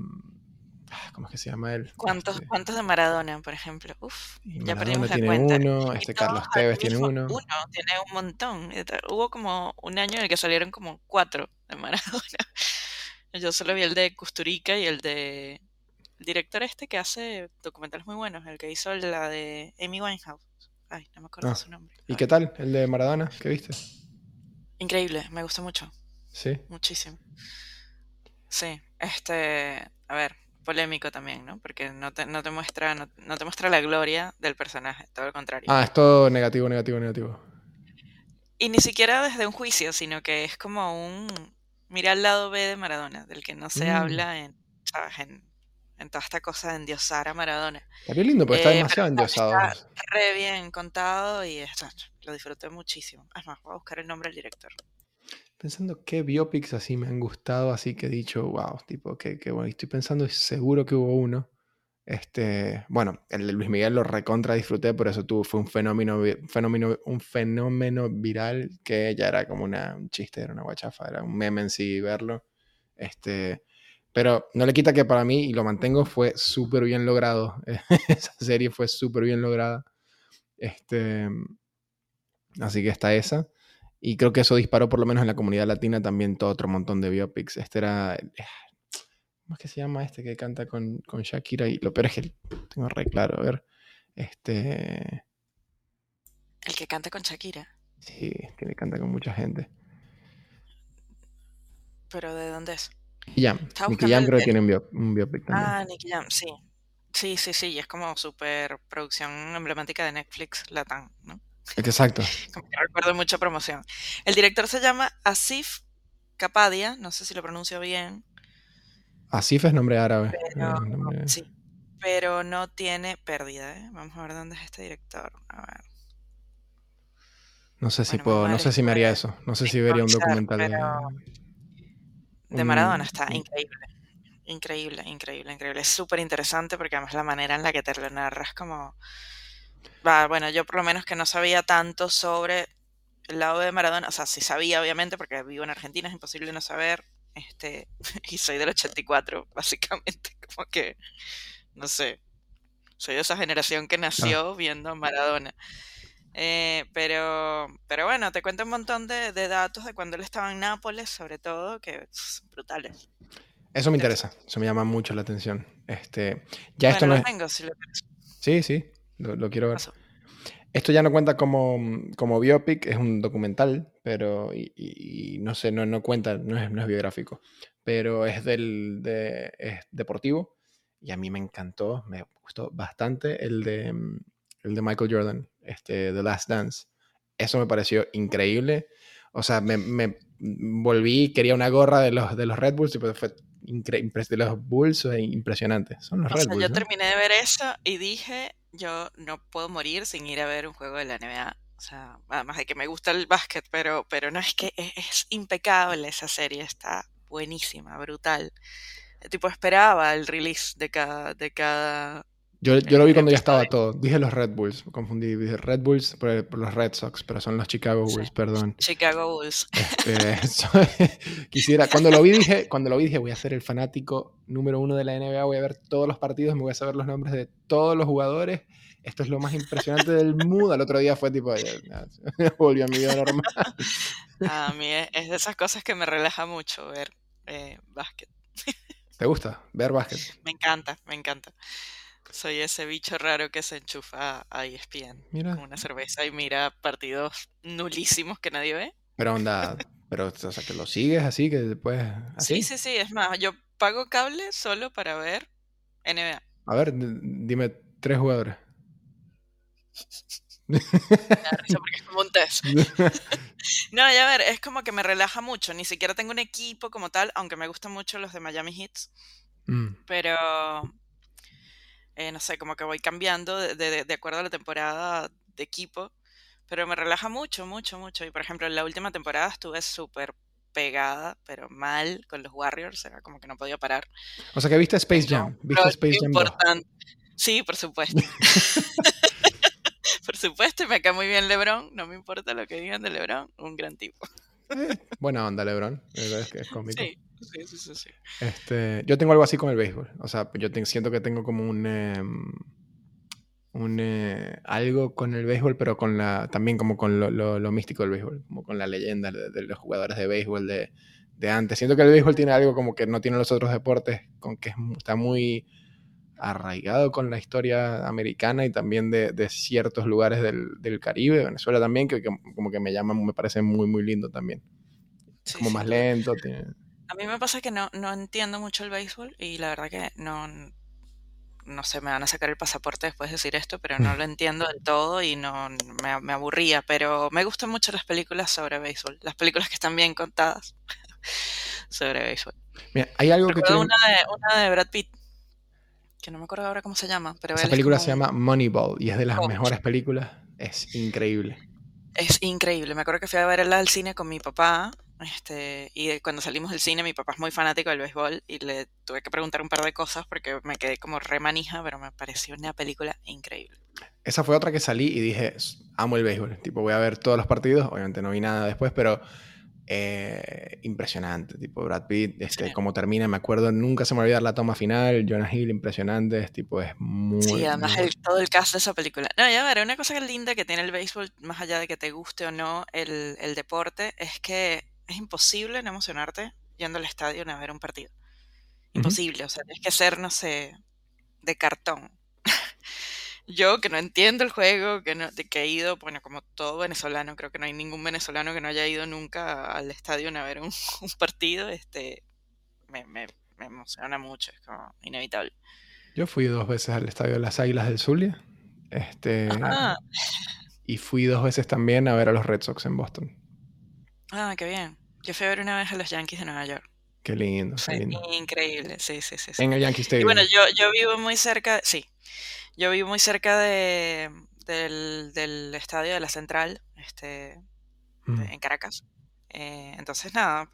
ah, ¿cómo es que se llama él? ¿Cuántos, Este, ¿Cuántos de Maradona, por ejemplo? Uf, ya perdimos la tiene cuenta. uno, este Carlos Tevez tiene uno. Uno, tiene un montón. Hubo como un año en el que salieron como cuatro de Maradona. Yo solo vi el de Custurica y el de el director este que hace documentales muy buenos, el que hizo la de Amy Winehouse. Ay, no me acuerdo Ah, su nombre. ¿Y Ay, qué tal el de Maradona? ¿Qué viste? Increíble, me gustó mucho, Sí. muchísimo. Sí, este, a ver, polémico también, ¿no? Porque no te, no te muestra, no, no te muestra la gloria del personaje, todo lo contrario. Ah, es todo negativo, negativo, negativo. Y ni siquiera desde un juicio, sino que es como un mira al lado B de Maradona, del que no se Mm. habla en, ¿sabes? En, en toda esta cosa de endiosar a Maradona. Estaría lindo porque está Eh, demasiado está- endiosado. está re bien contado y está- lo disfruté muchísimo. Es más, voy a buscar el nombre del director. Pensando qué biopics así me han gustado, así que he dicho, wow, tipo, qué, qué bueno. Y Estoy pensando, seguro que hubo uno. Este, bueno, el de Luis Miguel lo recontra disfruté, por eso tuvo, fue un fenómeno, fenómeno, un fenómeno viral que ya era como una, un chiste, era una guachafa, era un meme en sí verlo. Este, pero no le quita que para mí, y lo mantengo, fue súper bien logrado. <laughs> Esa serie fue súper bien lograda. Este, así que está esa. Y creo que eso disparó, por lo menos en la comunidad latina, también todo otro montón de biopics. Este era. ¿Cómo es que se llama este que canta con, con Shakira? Y lo peor es que tengo re claro, a ver. Este. El que canta con Shakira. Sí, tiene canta con mucha gente. ¿Pero de dónde es? Nicky Jam. Nicky Jam creo que tiene un, bio- un biopic también. Ah, Nicky Jam, sí. Sí, sí, sí, y es como súper producción emblemática de Netflix Latam, ¿no? Exacto. <laughs> Como que recuerdo mucha promoción. El director se llama Asif Kapadia, no sé si lo pronuncio bien, Asif es nombre árabe. Pero- eh, nombre- sí, pero no tiene pérdida, ¿eh? Vamos a ver dónde es este director. A ver. No sé si Bueno, puedo, no sé si me haría eso. No sé si vería un documental de. pero de un- Maradona está increíble. Increíble, increíble, increíble. Es súper interesante porque además la manera en la que te lo narras como... Va, bueno, yo por lo menos que no sabía tanto sobre el lado de Maradona, o sea, sí sabía obviamente porque vivo en Argentina, es imposible no saber, este, <laughs> y soy del 84, básicamente, <laughs> como que, no sé, soy de esa generación que nació viendo Maradona. Eh, pero, pero bueno, te cuento un montón de, de datos de cuando él estaba en Nápoles, sobre todo, que pff, brutales. Eso me interesa, eso me llama mucho la atención. Este, ya esto no lo es... tengo, si lo quieres. Sí, sí, lo, lo quiero ver. Paso. Esto ya no cuenta como, como biopic, es un documental, pero y, y- no sé, no, no cuenta, no es, no es biográfico, pero es del de, es deportivo y a mí me encantó, me gustó bastante el de, el de Michael Jordan, este, The Last Dance. Eso me pareció increíble. O sea, me, me volví, quería una gorra de los, de los Red Bulls y pues fue de los Bulls, impresionante. Son los O Red sea, Bulls, yo ¿no? terminé de ver eso y dije, yo no puedo morir sin ir a ver un juego de la NBA. O sea, además de que me gusta el básquet, pero, pero no es que es, es impecable esa serie, está buenísima, brutal. Tipo esperaba el release de cada, de cada Yo, yo lo vi cuando ya estaba todo. Dije los Red Bulls, confundí. Dije Red Bulls por, por los Red Sox, pero son los Chicago Sí. Bulls, perdón. Chicago Bulls. Este, <laughs> <laughs> quisiera, cuando lo vi dije, cuando lo vi dije, voy a ser el fanático número uno de la NBA, voy a ver todos los partidos, me voy a saber los nombres de todos los jugadores. Esto es lo más impresionante del mundo. Al otro día fue tipo, <laughs> volví a mi vida normal. A mí es, es de esas cosas que me relaja mucho ver eh, básquet. ¿Te gusta ver básquet? Me encanta, me encanta. Soy ese bicho raro que se enchufa a ESPN Mira. con una cerveza y mira partidos nulísimos que nadie ve. Pero onda, pero o sea, que lo sigues así, que después así. Sí, sí, sí, es más, yo pago cable solo para ver NBA. A ver, dime tres jugadores. <laughs> Me da risa porque es como un test. <laughs> No, ya ver, es como que me relaja mucho. Ni siquiera tengo un equipo como tal, aunque me gustan mucho los de Miami Heat. Mm. Pero, eh, no sé, como que voy cambiando de, de- de acuerdo a la temporada de equipo. Pero me relaja mucho, mucho, mucho. Y por ejemplo, en la última temporada estuve súper pegada, pero mal con los Warriors. Era como que no podía parar. O sea que viste Space Jam. ¿Viste Space Jam 2? importante. Sí, por supuesto. <laughs> <laughs> por supuesto, y me cae muy bien LeBron. No me importa lo que digan de LeBron. Un gran tipo. Eh, buena onda, LeBron. Es que es cómico. Sí, sí, sí, sí. sí. Este, yo tengo algo así con el béisbol. O sea, yo te- siento que tengo como un, em, un eh, algo con el béisbol, pero con la, también como con lo, lo- lo místico del béisbol, como con la leyenda de, de los jugadores de béisbol de, de antes. Siento que el béisbol tiene algo como que no tienen los otros deportes, con que está muy arraigado con la historia americana y también de, de ciertos lugares del, del Caribe, Venezuela también, que, que como que me llaman, me parece muy, muy lindo también. Sí, como más lento, tiene... A mí me pasa que no, no entiendo mucho el béisbol y la verdad que no, no sé, me van a sacar el pasaporte después de decir esto, pero no lo <laughs> entiendo del todo y no me, me aburría, pero me gustan mucho las películas sobre béisbol, las películas que están bien contadas <laughs> sobre béisbol. Mira, hay algo que Recuerdo quiero... una de, una de Brad Pitt, que no me acuerdo ahora cómo se llama, pero Esa película como se llama Moneyball y es de las mejores películas. Es increíble. Es increíble. Me acuerdo que fui a verla al cine con mi papá. Este, y cuando salimos del cine, mi papá es muy fanático del béisbol y le tuve que preguntar un par de cosas porque me quedé como re manija, pero me pareció una película increíble. Esa fue otra que salí y dije, "S- amo el béisbol. Tipo, voy a ver todos los partidos. Obviamente no vi nada después, pero eh, impresionante. Tipo, Brad Pitt, este, Sí. cómo termina, me acuerdo, nunca se me olvida la toma final. Jonah Hill, impresionante. Es, tipo, es muy... Sí, además muy- el- todo el cast de esa película. No, ya ver, una cosa linda que tiene el béisbol, más allá de que te guste o no el, el deporte, es que es imposible no emocionarte yendo al estadio a ver un partido. Imposible, o sea, tienes que ser, no sé, de cartón. <laughs> Yo que no entiendo el juego, que, no, que he ido, bueno, como todo venezolano, creo que no hay ningún venezolano que no haya ido nunca al estadio a ver un, <laughs> un partido, este, me, me, me emociona mucho, es como inevitable. Yo fui dos veces al estadio de las Águilas del Zulia. Este, y fui dos veces también a ver a los Red Sox en Boston. ah, qué bien. Yo fui a ver una vez a los Yankees de Nueva York. Qué lindo, qué lindo. increíble, sí, sí, sí. sí. En el Yankee Y Stadium. bueno, yo, yo vivo muy cerca, sí, yo vivo muy cerca de, del, del estadio de la Central, este, Mm. en Caracas. Eh, entonces, nada,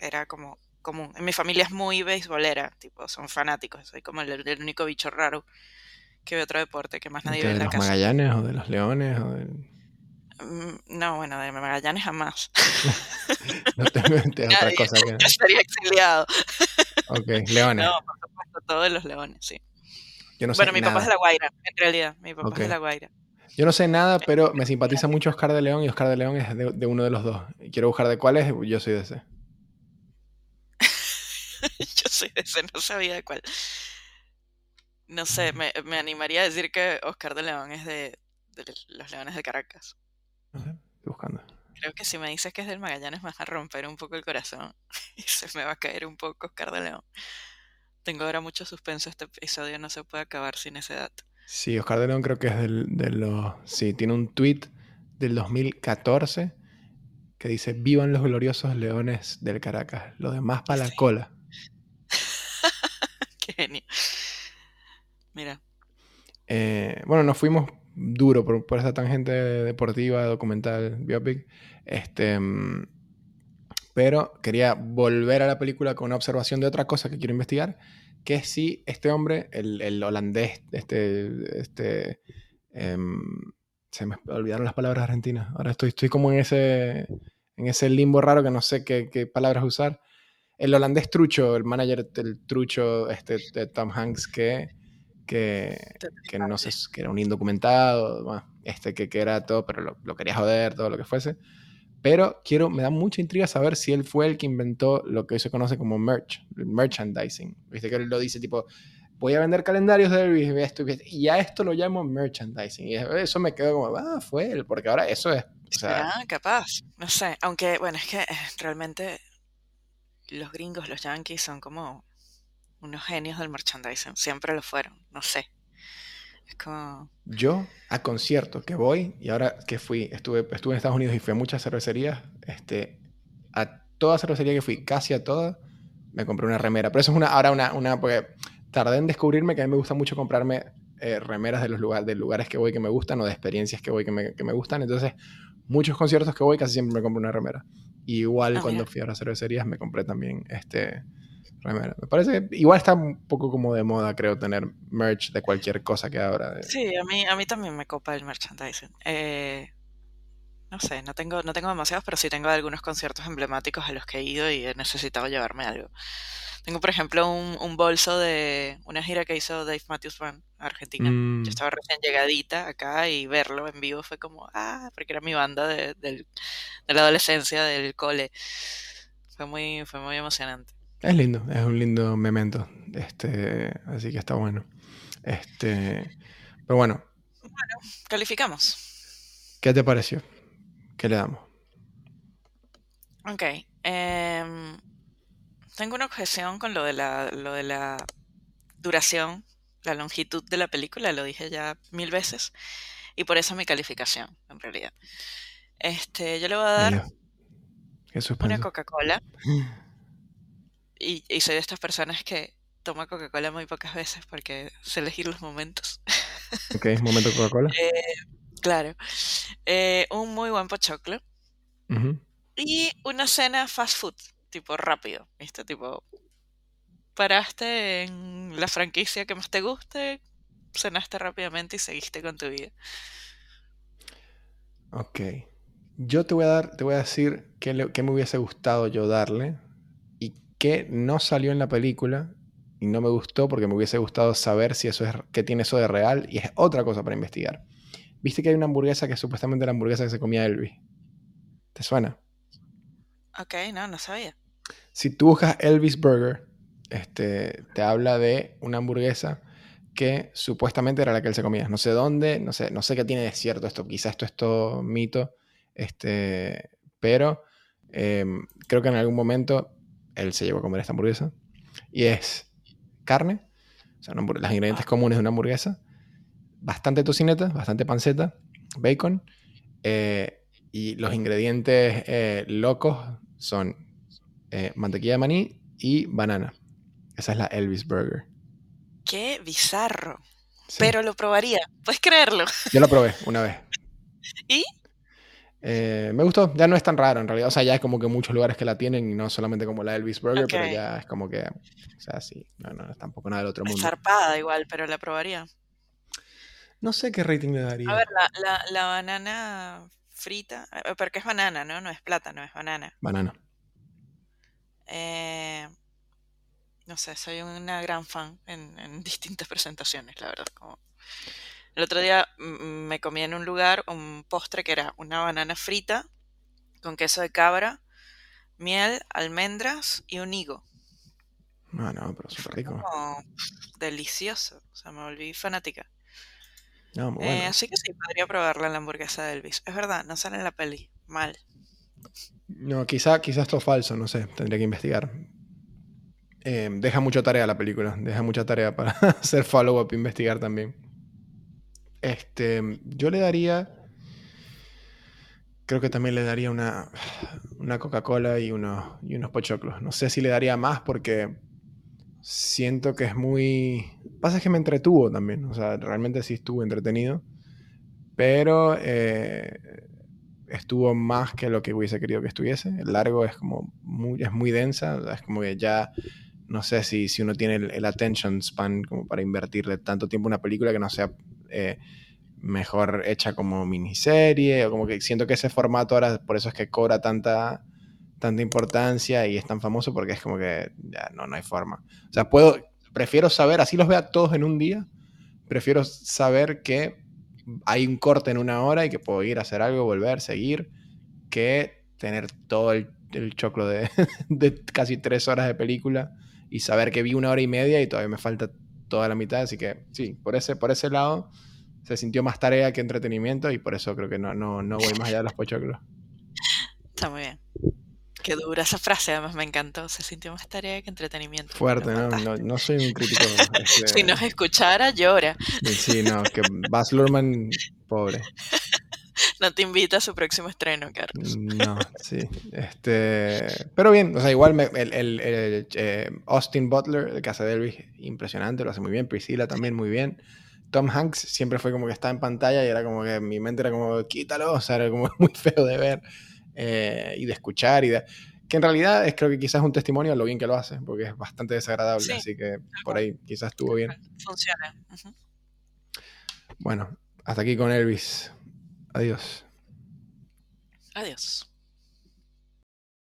era como común. En mi familia es muy beisbolera, tipo, son fanáticos. Soy como el, el único bicho raro que ve otro deporte que más nadie ¿Que ve ¿De en la los casa. Magallanes o de los Leones? O de... Mm, No, bueno, de Magallanes jamás. <laughs> No te metes otra cosa que... Estaría exiliado. Ok, Leones. No, por supuesto, todos los leones, sí. Yo no sé Bueno, mi papá es de nada. La Guaira, en realidad. Mi papá es de La Guaira. Yo no sé nada, pero me simpatiza mucho Oscar de León y Oscar de León es de, de uno de los dos. Quiero buscar de cuál es, yo soy de ese. <laughs> Yo soy de ese, no sabía de cuál. No sé, me, me animaría a decir que Oscar de León es de, de los Leones de Caracas. Estoy buscando. Creo que si me dices que es del Magallanes me vas a romper un poco el corazón <laughs> y se me va a caer un poco Oscar de León. Tengo ahora mucho suspenso, este episodio no se puede acabar sin ese dato. Sí, Oscar de León creo que es del, de los... Sí, tiene un tweet del 2014 que dice, vivan los gloriosos leones del Caracas, los demás para la Sí. cola. <laughs> Qué genio. Mira, Eh, bueno, nos fuimos duro por, por esa tangente deportiva, documental, biopic. Este, mm, pero quería volver a la película con una observación de otra cosa que quiero investigar, que es si este hombre, el, el holandés, este, este, em, se me olvidaron las palabras argentinas. Ahora estoy, estoy como en ese, en ese limbo raro que no sé qué, qué palabras usar. El holandés trucho, el manager del trucho este, de Tom Hanks, que, que, que no sé, que era un indocumentado, bueno, este, que, que era todo, pero lo, lo quería joder, todo lo que fuese. Pero quiero, me da mucha intriga saber si él fue el que inventó lo que hoy se conoce como merch, merchandising. Viste que él lo dice tipo, voy a vender calendarios de esto, y a esto lo llamo merchandising. Y eso me quedó como, ah, fue él, porque ahora eso es, o sea, será capaz, no sé, aunque bueno, es que eh, realmente los gringos, los yankees son como unos genios del merchandising, siempre lo fueron, no sé. Es como, Yo a conciertos que voy, y ahora que fui, estuve, estuve en Estados Unidos y fui a muchas cervecerías, este, a toda cervecería que fui, casi a todas, me compré una remera. Pero eso es una, ahora una, una, porque tardé en descubrirme que a mí me gusta mucho comprarme eh, remeras de los lugares, de lugares que voy que me gustan o de experiencias que voy que me, que me gustan. Entonces, muchos conciertos que voy casi siempre me compro una remera. Y igual Ah, cuando mira. fui a las cervecerías me compré también este remera. Me parece que igual está un poco como de moda, creo, tener merch de cualquier cosa que ahora. de- sí, a mí, a mí también me copa el merchandising. Eh, no sé, no tengo, no tengo demasiados, pero sí tengo algunos conciertos emblemáticos a los que he ido y he necesitado llevarme algo. Tengo, por ejemplo, un, un bolso de una gira que hizo Dave Matthews Band a Argentina. Mm, Yo estaba recién llegadita acá y verlo en vivo fue como, ah, porque era mi banda de, del- de la adolescencia, del cole. Fue muy, fue muy emocionante. Es lindo, es un lindo memento. Este, así que está bueno. Este, pero bueno, Calificamos. ¿qué te pareció? ¿Qué le damos? Ok. em, tengo una objeción con lo de la, lo de la duración, la longitud de la película, lo dije ya mil veces, y por eso mi calificación, en realidad. Este, yo le voy a dar una. Coca-Cola, <laughs> y, y soy de estas personas que toma Coca-Cola muy pocas veces porque sé elegir los momentos. <laughs> Ok, momento Coca-Cola. Eh, claro. Eh, un muy buen pochoclo. Y una cena fast food, tipo rápido, ¿viste? Tipo, paraste en la franquicia que más te guste, cenaste rápidamente y seguiste con tu vida. Ok. Yo te voy a dar, te voy a decir qué, le- qué me hubiese gustado yo darle y qué no salió en la película y no me gustó porque me hubiese gustado saber si eso es, qué tiene eso de real y es otra cosa para investigar. Viste que hay una hamburguesa que es supuestamente la hamburguesa que se comía Elvis. ¿Te suena? Ok, no, no sabía. Si tú buscas Elvis Burger, este, te habla de una hamburguesa que supuestamente era la que él se comía. No sé dónde, no sé, no sé qué tiene de cierto esto. Quizás esto es todo mito, este, pero em, creo que en algún momento él se llevó a comer esta hamburguesa. Y es carne, o sea, los ingredientes comunes de una hamburguesa, bastante tocineta, bastante panceta, bacon, eh, y los ingredientes eh, locos son eh, mantequilla de maní y banana. Esa es la Elvis Burger. Qué bizarro. Sí. Pero lo probaría. ¿Puedes creerlo? Yo la probé una vez. ¿Y? Eh, me gustó, ya no es tan raro en realidad. O sea, ya es como que muchos lugares que la tienen y no solamente como la Elvis Burger, pero ya es como que, o sea, sí, no, no, es tampoco nada del otro Es mundo. zarpada igual, pero la probaría. No sé qué rating le daría. A ver, la, la, la banana frita, eh, porque es banana, ¿no? No es plátano, es banana. Banana. Eh, no sé, soy una gran fan en, en distintas <laughs> presentaciones, la verdad. Como... El otro día me comí en un lugar un postre que era una banana frita con queso de cabra, miel, almendras y un higo. No, no, pero súper rico. Como delicioso. O sea, me volví fanática. No, muy Eh, bueno. así que sí, podría probarla la hamburguesa de Elvis. Es verdad, no sale en la peli. Mal. No, quizá, quizá esto es falso, no sé, tendría que investigar. Eh, deja mucha tarea la película, deja mucha tarea para <laughs> hacer follow-up e investigar también. Este, yo le daría, creo que también le daría una, una Coca-Cola y unos, y unos pochoclos. No sé si le daría más porque siento que es muy... Pasa que me entretuvo también, o sea, realmente sí estuvo entretenido, pero eh, estuvo más que lo que hubiese querido que estuviese. El largo es como muy, es muy densa, es como que ya no sé si, si uno tiene el, attention span como para invertirle tanto tiempo a una película que no sea eh, mejor hecha como miniserie, o como que siento que ese formato ahora, por eso es que cobra tanta, tanta importancia y es tan famoso porque es como que ya no, no hay forma. O sea, puedo, prefiero saber, así los vea todos en un día, prefiero saber que hay un corte en una hora y que puedo ir a hacer algo, volver, seguir, que tener todo el, el choclo de, <laughs> de casi tres horas de película y saber que vi una hora y media y todavía me falta toda la mitad. Así que sí, por ese, por ese lado se sintió más tarea que entretenimiento y por eso creo que no, no, no voy más allá de los pochoclos. Está muy bien. Qué dura esa frase, además me encantó. Se sintió más tarea que entretenimiento. Fuerte, ¿no? No, no soy un crítico. <laughs> este, Si nos escuchara, llora. Sí, no, que Baz Luhrmann, pobre. <laughs> No te invita a su próximo estreno, Carlos. No, sí. Este, pero bien, o sea, igual me- el, el- el, eh, Austin Butler, el casa de Elvis, impresionante, lo hace muy bien. Priscilla también muy bien. Tom Hanks siempre fue como que estaba en pantalla y era como que mi mente era como, quítalo, o sea, era como <laughs> muy feo de ver eh, y de escuchar y de... Que en realidad es creo que quizás es un testimonio de lo bien que lo hace, porque es bastante desagradable, Sí, así que por ahí quizás estuvo bien. Funciona. Bueno, hasta aquí con Elvis. Adiós. Adiós.